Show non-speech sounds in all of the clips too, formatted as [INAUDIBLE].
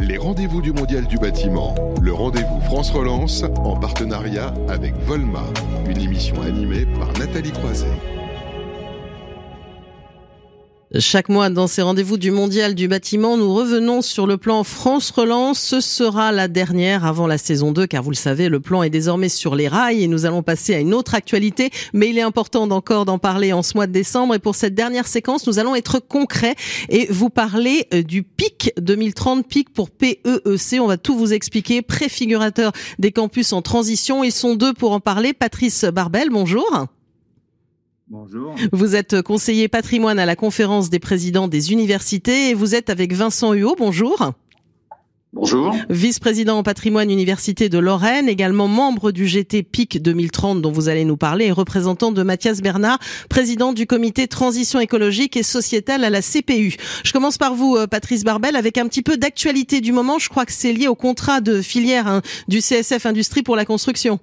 Les rendez-vous du Mondial du bâtiment. Le rendez-vous France Relance en partenariat avec Volma. Une émission animée par Nathalie Croiset. Chaque mois, dans ces rendez-vous du Mondial du bâtiment, nous revenons sur le plan France Relance. Ce sera la dernière avant la saison 2, car vous le savez, le plan est désormais sur les rails et nous allons passer à une autre actualité. Mais il est important d'encore d'en parler en ce mois de décembre. Et pour cette dernière séquence, nous allons être concrets et vous parler euh, du PIC 2030, PIC pour PEEC. On va tout vous expliquer. Préfigurateur des campus en transition. Ils sont deux pour en parler. Patrice Barbel, bonjour. Bonjour. Vous êtes conseiller patrimoine à la conférence des présidents des universités et vous êtes avec Vincent Huot. Bonjour. Bonjour. Vice-président en patrimoine Université de Lorraine, également membre du GT PIC 2030 dont vous allez nous parler et représentant de Mathias Bernard, président du comité transition écologique et sociétale à la CPU. Je commence par vous, euh, Patrice Barbel, avec un petit peu d'actualité du moment. Je crois que c'est lié au contrat de filière hein, du CSF Industrie pour la construction.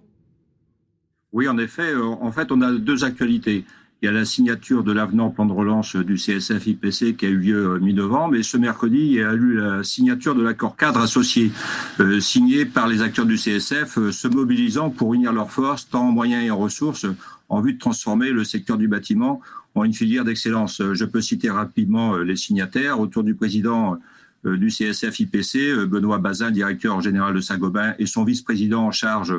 Oui, en effet, euh, en fait, on a deux actualités. Il y a la signature de l'avenant plan de relance du CSF-IPC qui a eu lieu euh, mi-novembre et ce mercredi, il y a eu la signature de l'accord cadre associé euh, signé par les acteurs du CSF se mobilisant pour unir leurs forces, tant en moyens et en ressources, en vue de transformer le secteur du bâtiment en une filière d'excellence. Je peux citer rapidement les signataires autour du président du CSF-IPC, Benoît Bazin, directeur général de Saint-Gobain, et son vice-président en charge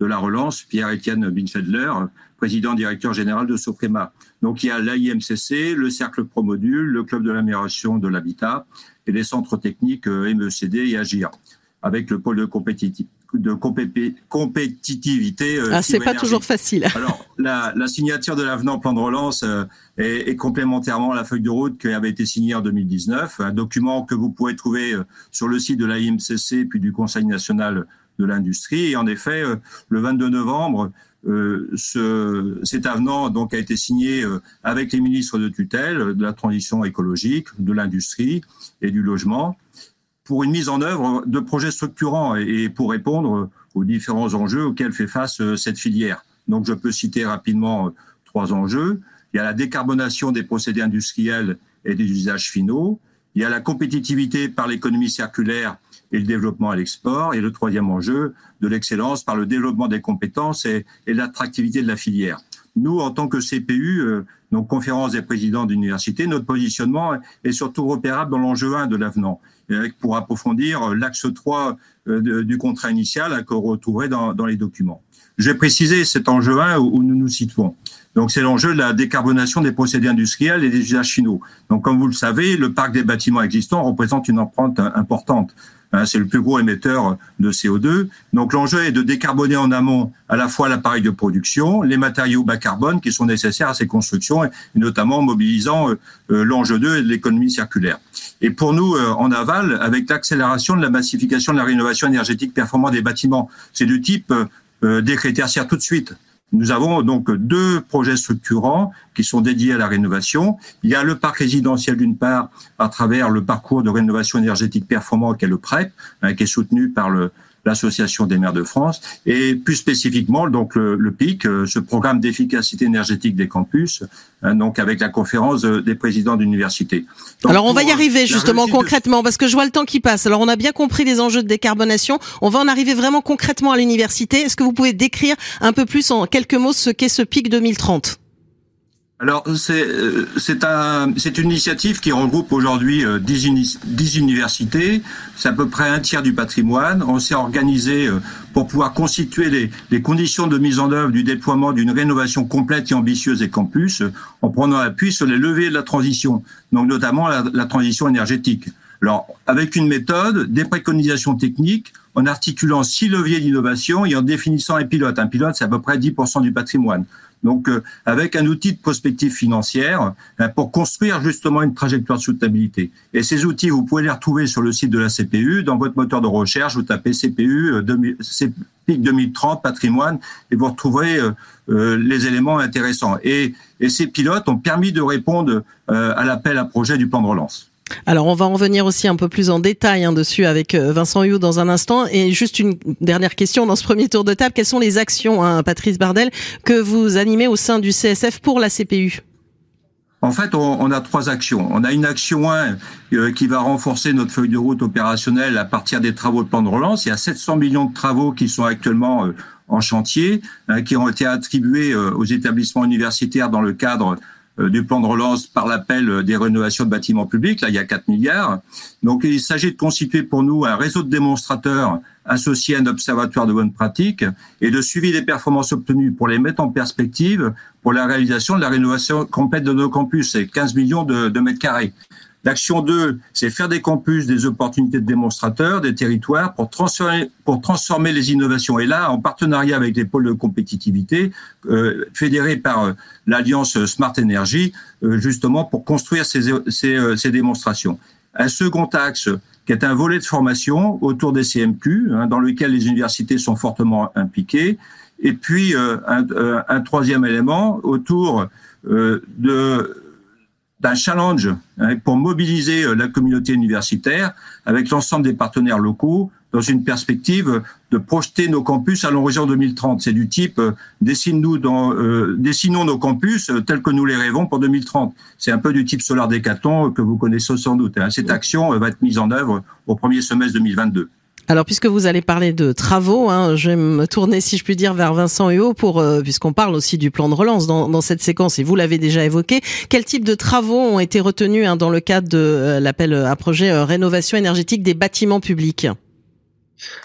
de la relance, Pierre-Étienne Binfedler, président directeur général de Soprema. Donc il y a l'AIMCC, le Cercle Promodule, le Club de l'amélioration de l'habitat et les centres techniques euh, MECD et Agir, avec le pôle de compétitivité de compétitivité. Euh, ah, c'est pas toujours facile. [LAUGHS] Alors, la, la signature de l'avenant plan de relance euh, est, est, complémentairement à la feuille de route qui avait été signée en 2019, un document que vous pouvez trouver sur le site de l'AIMCC puis du Conseil national de l'industrie. Et en effet, euh, le 22 novembre, euh, ce, cet avenant donc a été signé euh, avec les ministres de tutelle de la transition écologique, de l'industrie et du logement pour une mise en œuvre de projets structurants et pour répondre aux différents enjeux auxquels fait face cette filière. Donc je peux citer rapidement trois enjeux. Il y a la décarbonation des procédés industriels et des usages finaux. Il y a la compétitivité par l'économie circulaire et le développement à l'export. Et le troisième enjeu, de l'excellence par le développement des compétences et, et l'attractivité de la filière. Nous, en tant que CPU, euh, donc conférence des présidents d'université, notre positionnement est surtout repérable dans l'enjeu 1 de l'avenant, pour approfondir l'axe 3 euh, du contrat initial hein, retrouverait dans, dans, les documents. Je vais préciser cet enjeu 1 où nous nous situons. Donc c'est l'enjeu de la décarbonation des procédés industriels et des usages finaux. Donc comme vous le savez, le parc des bâtiments existants représente une empreinte importante. Hein, c'est le plus gros émetteur de CO2. Donc l'enjeu est de décarboner en amont à la fois l'appareil de production, les matériaux bas carbone qui sont nécessaires à ces constructions, et notamment en mobilisant euh, euh, l'enjeu 2 et de l'économie circulaire. Et pour nous, euh, en aval, avec l'accélération de la massification de la rénovation énergétique performante des bâtiments, c'est du type décret tertiaire tout de suite. Nous avons donc deux projets structurants qui sont dédiés à la rénovation. Il y a le parc résidentiel d'une part à travers le parcours de rénovation énergétique performant qu'est le PREP, hein, qui est soutenu par le, l'Association des maires de France, et plus spécifiquement donc le, PIC, euh, ce programme d'efficacité énergétique des campus, hein, donc avec la conférence des présidents d'université. Alors on va y arriver justement concrètement, parce que je vois le temps qui passe. Alors on a bien compris les enjeux de décarbonation, on va en arriver vraiment concrètement à l'université. Est-ce que vous pouvez décrire un peu plus en quelques mots ce qu'est ce PIC 2030 alors c'est euh, c'est un c'est une initiative qui regroupe aujourd'hui 10, euh, 10 universités, c'est à peu près un tiers du patrimoine. On s'est organisé euh, pour pouvoir constituer les, les conditions de mise en œuvre du déploiement d'une rénovation complète et ambitieuse des campus, en prenant appui sur les leviers de la transition, donc notamment la, la transition énergétique. Alors avec une méthode, des préconisations techniques, en articulant six leviers d'innovation et en définissant un pilote. Un pilote, c'est à peu près 10% du patrimoine. Donc, euh, avec un outil de prospective financière euh, pour construire justement une trajectoire de soutenabilité. Et ces outils, vous pouvez les retrouver sur le site de la CPU, dans votre moteur de recherche, vous tapez CPU 2030 euh, patrimoine et vous retrouverez les éléments intéressants. Et, et, ces pilotes ont permis de répondre à l'appel à projet du plan de relance. Alors on va en venir aussi un peu plus en détail hein, dessus avec euh, Vincent Hugh dans un instant. Et juste une dernière question dans ce premier tour de table. Quelles sont les actions, hein, Patrice Bardel, que vous animez au sein du CSF pour la CPU En fait, on, a trois actions. On a une action 1 euh, qui va renforcer notre feuille de route opérationnelle à partir des travaux de plan de relance. Il y a 700 millions de travaux qui sont actuellement euh, en chantier, hein, qui ont été attribués aux établissements universitaires dans le cadre du plan de relance par l'appel des rénovations de bâtiments publics. Là, il y a 4 milliards. Donc, il s'agit de constituer pour nous un réseau de démonstrateurs associé à un observatoire de bonne pratique et de suivi des performances obtenues pour les mettre en perspective pour la réalisation de la rénovation complète de nos campus. C'est 15 millions de mètres carrés. L'action 2, c'est faire des campus des opportunités de démonstrateurs, des territoires pour transformer, les innovations. Et là, en partenariat avec les pôles de compétitivité, euh, fédérés par euh, l'Alliance Smart Energy, euh, justement pour construire ces, démonstrations. Un second axe, qui est un volet de formation autour des CMQ, hein, dans lequel les universités sont fortement impliquées. Et puis, un, troisième élément autour de d'un challenge hein, pour mobiliser la communauté universitaire avec l'ensemble des partenaires locaux dans une perspective de projeter nos campus à l'horizon 2030. C'est du type euh, dessine-nous dans, euh, dessinons nos campus euh, tels que nous les rêvons pour 2030. C'est un peu du type Solar Décathlon que vous connaissez sans doute. Hein. Cette action va être mise en œuvre au premier semestre 2022. Alors, puisque vous allez parler de travaux, hein, je vais me tourner, si je puis dire, vers Vincent Huot, pour, euh, puisqu'on parle aussi du plan de relance dans, cette séquence, et vous l'avez déjà évoqué. Quel type de travaux ont été retenus hein, dans le cadre de euh, l'appel à projet euh, rénovation énergétique des bâtiments publics?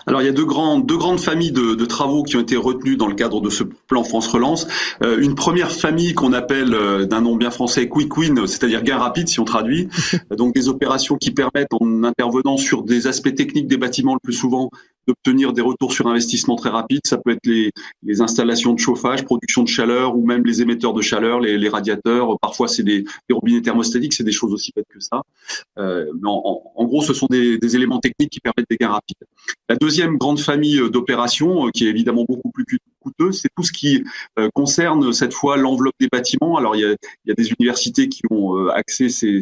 Alors il y a deux, grandes deux grandes familles de, de, travaux qui ont été retenues dans le cadre de ce plan France Relance. Euh, une première famille qu'on appelle euh, d'un nom bien français Quick Win, c'est-à-dire gain rapide si on traduit. [LAUGHS] Donc des opérations qui permettent en intervenant sur des aspects techniques des bâtiments le plus souvent d'obtenir des retours sur investissement très rapides. Ça peut être les, les, installations de chauffage, production de chaleur ou même les émetteurs de chaleur, les, les radiateurs. Parfois, c'est des, des, robinets thermostatiques, c'est des choses aussi bêtes que ça. Euh, mais en, en, gros, ce sont des, des, éléments techniques qui permettent des gains rapides. La deuxième grande famille euh, d'opérations, euh, qui est évidemment beaucoup plus c'est tout ce qui euh, concerne cette fois l'enveloppe des bâtiments. Alors, il y a, des universités qui ont euh, axé ces,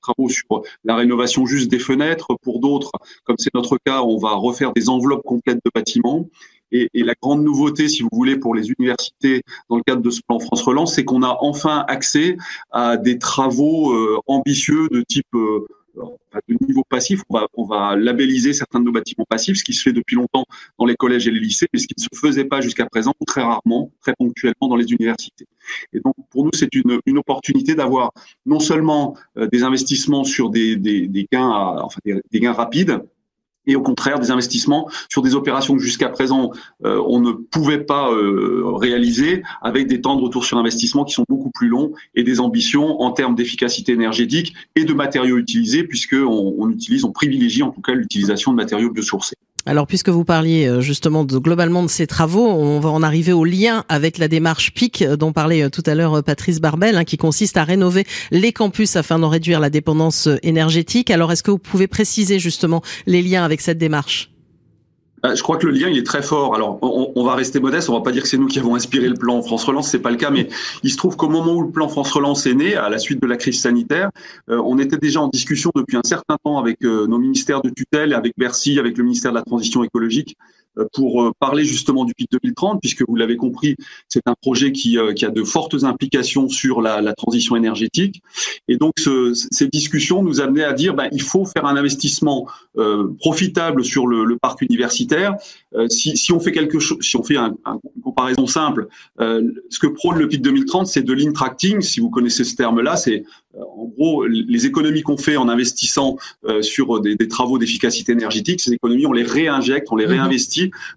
travaux sur la rénovation juste des fenêtres. Pour d'autres, comme c'est notre cas, on va refaire des enveloppes enveloppe complète de bâtiments. Et, et, la grande nouveauté, si vous voulez, pour les universités dans le cadre de ce plan France Relance, c'est qu'on a enfin accès à des travaux euh, ambitieux de type euh, niveau passif. On va, labelliser certains de nos bâtiments passifs, ce qui se fait depuis longtemps dans les collèges et les lycées, mais ce qui ne se faisait pas jusqu'à présent, très rarement, très ponctuellement dans les universités. Et donc, pour nous, c'est une, une opportunité d'avoir non seulement euh, des investissements sur des gains rapides, et au contraire des investissements sur des opérations que jusqu'à présent euh, on ne pouvait pas euh, réaliser avec des temps de retour sur investissement qui sont beaucoup plus longs et des ambitions en termes d'efficacité énergétique et de matériaux utilisés puisque on, on utilise, on privilégie en tout cas l'utilisation de matériaux biosourcés. Alors, puisque vous parliez euh, justement globalement de ces travaux, on va en arriver au lien avec la démarche PIC euh, dont parlait euh, tout à l'heure Patrice Barbel, hein, qui consiste à rénover les campus afin d'en réduire la dépendance énergétique. Alors, est-ce que vous pouvez préciser justement les liens avec cette démarche? euh, je crois que le lien il est très fort. Alors on, va rester modeste, on va pas dire que c'est nous qui avons inspiré le plan France Relance, c'est pas le cas, mais il se trouve qu'au moment où le plan France Relance est né, à la suite de la crise sanitaire, euh, on était déjà en discussion depuis un certain temps avec euh, nos ministères de tutelle, avec Bercy, avec le ministère de la Transition écologique, euh, pour euh, parler justement du PIC 2030, puisque vous l'avez compris, c'est un projet qui, euh, qui, a de fortes implications sur la, la transition énergétique. Et donc, ce, ces discussions nous amenaient à dire, ben, il faut faire un investissement euh, profitable sur le, le, parc universitaire. Euh, si, si, on fait quelque chose, si on fait un, un, une comparaison simple, euh, ce que prône le PIC 2030, c'est de l'intracting. Si vous connaissez ce terme-là, c'est en gros les économies qu'on fait en investissant sur des, des travaux d'efficacité énergétique. Ces économies, on les réinjecte, on les mmh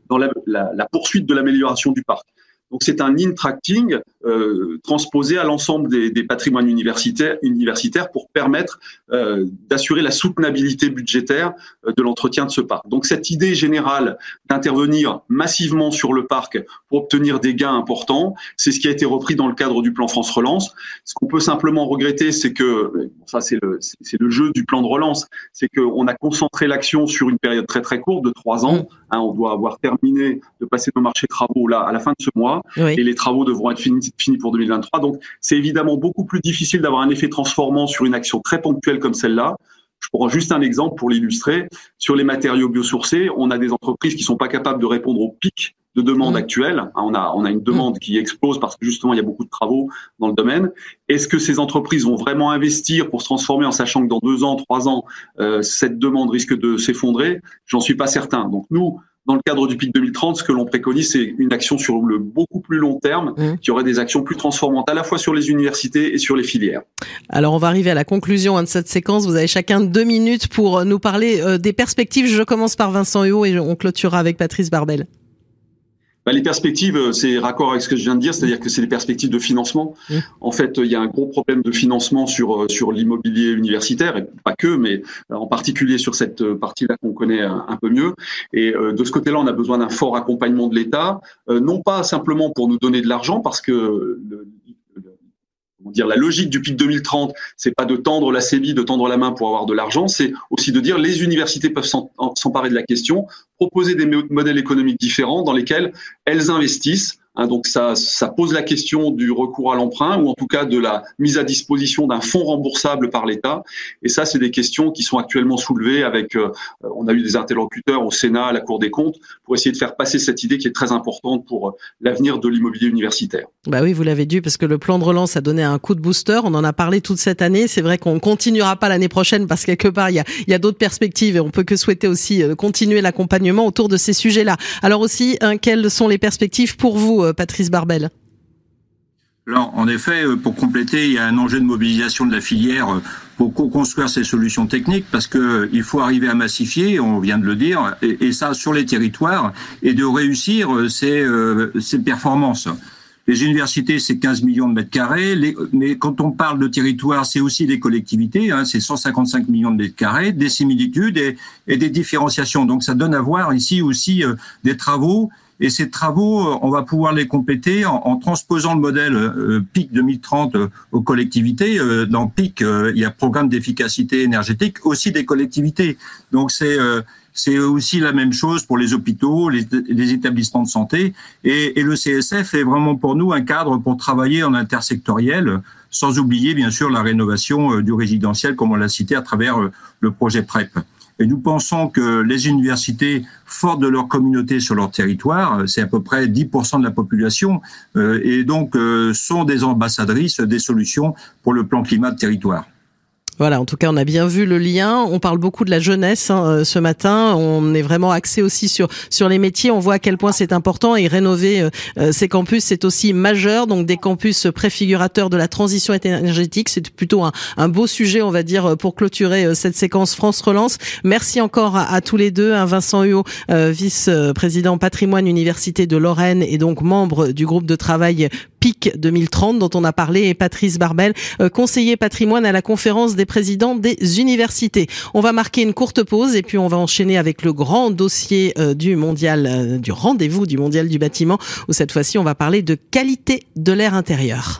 dans la poursuite de l'amélioration du parc. Donc c'est un in-tracting euh, transposé à l'ensemble des, des, patrimoines universitaires, universitaires pour permettre euh, d'assurer la soutenabilité budgétaire euh, de l'entretien de ce parc. Donc cette idée générale d'intervenir massivement sur le parc pour obtenir des gains importants, c'est ce qui a été repris dans le cadre du plan France Relance. Ce qu'on peut simplement regretter, c'est que ça c'est le, c'est le jeu du plan de relance, c'est qu'on a concentré l'action sur une période très très courte de trois ans. Mmh. Hein, on doit avoir terminé de passer nos marchés travaux là à la fin de ce mois oui. et les travaux devront être finis fini pour 2023. Donc, c'est évidemment beaucoup plus difficile d'avoir un effet transformant sur une action très ponctuelle comme celle-là. Je prends juste un exemple pour l'illustrer. Sur les matériaux biosourcés, on a des entreprises qui sont pas capables de répondre au pic de demande actuelle. Hein, on a, on a une demande qui explose parce que justement il y a beaucoup de travaux dans le domaine. Est-ce que ces entreprises vont vraiment investir pour se transformer en sachant que dans deux ans, trois ans, euh, cette demande risque de s'effondrer? J'en suis pas certain. Donc nous, dans le cadre du PIC 2030, ce que l'on préconise, c'est une action sur le beaucoup plus long terme, mmh. qui aurait des actions plus transformantes à la fois sur les universités et sur les filières. Alors, on va arriver à la conclusion hein, de cette séquence. Vous avez chacun deux minutes pour euh, nous parler euh, des perspectives. Je commence par Vincent Huot et on clôturera avec Patrice Barbel. Bah, les perspectives, euh, c'est raccord avec ce que je viens de dire, c'est-à-dire que c'est des perspectives de financement. Mmh. En fait, il y a un gros problème de financement sur euh, sur l'immobilier universitaire, et pas que, mais euh, en particulier sur cette partie-là qu'on connaît un, peu mieux. Et de ce côté-là, on a besoin d'un fort accompagnement de l'État, non pas simplement pour nous donner de l'argent, parce que le, dire la logique du PIC 2030, c'est pas de tendre la CEBI, de tendre la main pour avoir de l'argent, c'est aussi de dire les universités peuvent s'emparer de la question, proposer des modèles économiques différents dans lesquels elles investissent Hein, donc ça, ça pose la question du recours à l'emprunt ou en tout cas de la mise à disposition d'un fonds remboursable par l'État. Et ça, c'est des questions qui sont actuellement soulevées avec. Euh, on a eu des interlocuteurs au Sénat, à la Cour des comptes, pour essayer de faire passer cette idée qui est très importante pour euh, l'avenir de l'immobilier universitaire. Bah oui, vous l'avez dit parce que le plan de relance a donné un coup de booster. On en a parlé toute cette année. C'est vrai qu'on continuera pas l'année prochaine parce quelque part il y a, il y a d'autres perspectives et on peut que souhaiter aussi euh, continuer l'accompagnement autour de ces sujets-là. Alors aussi, hein, quelles sont les perspectives pour vous? Euh, Patrice Barbel alors, en effet, euh, pour compléter, il y a un enjeu de mobilisation de la filière euh, pour co-construire ces solutions techniques parce que il faut arriver à massifier, on vient de le dire, et, ça sur les territoires et de réussir ces, ces performances. Les universités, c'est 15 millions de mètres carrés, mais quand on parle de territoire, c'est aussi des collectivités, hein, c'est 155 millions de mètres carrés, des similitudes et, des différenciations. Donc ça donne à voir ici aussi des travaux et ces travaux, euh, on va pouvoir les compléter en, transposant le modèle euh, PIC 2030 euh, aux collectivités. Dans PIC, il y a programme d'efficacité énergétique aussi des collectivités. Donc c'est c'est aussi la même chose pour les hôpitaux, les, les établissements de santé. Et, et, le CSF est vraiment pour nous un cadre pour travailler en intersectoriel, sans oublier bien sûr la rénovation du résidentiel, comme on l'a cité à travers le projet PREP. Et nous pensons que les universités, fortes de leur communauté sur leur territoire, c'est à peu près 10% de la population, euh, et donc euh, sont des ambassadrices des solutions pour le plan climat de territoire. Voilà, en tout cas, on a bien vu le lien. On parle beaucoup de la jeunesse hein, euh, ce matin. On est vraiment axé aussi sur sur les métiers. On voit à quel point c'est important et rénover euh, euh, ces campus, c'est aussi majeur. Donc des campus préfigurateurs de la transition énergétique, c'est plutôt un, un, beau sujet, on va dire, pour clôturer cette séquence France Relance. Merci encore à, tous les deux, hein, Vincent Huot, vice-président patrimoine Université de Lorraine et donc membre du groupe de travail PIC 2030 dont on a parlé et Patrice Barbel, conseiller patrimoine à la conférence des président des universités. On va marquer une courte pause et puis on va enchaîner avec le grand dossier euh, du mondial, euh, du rendez-vous du mondial du bâtiment où cette fois-ci on va parler de qualité de l'air intérieur.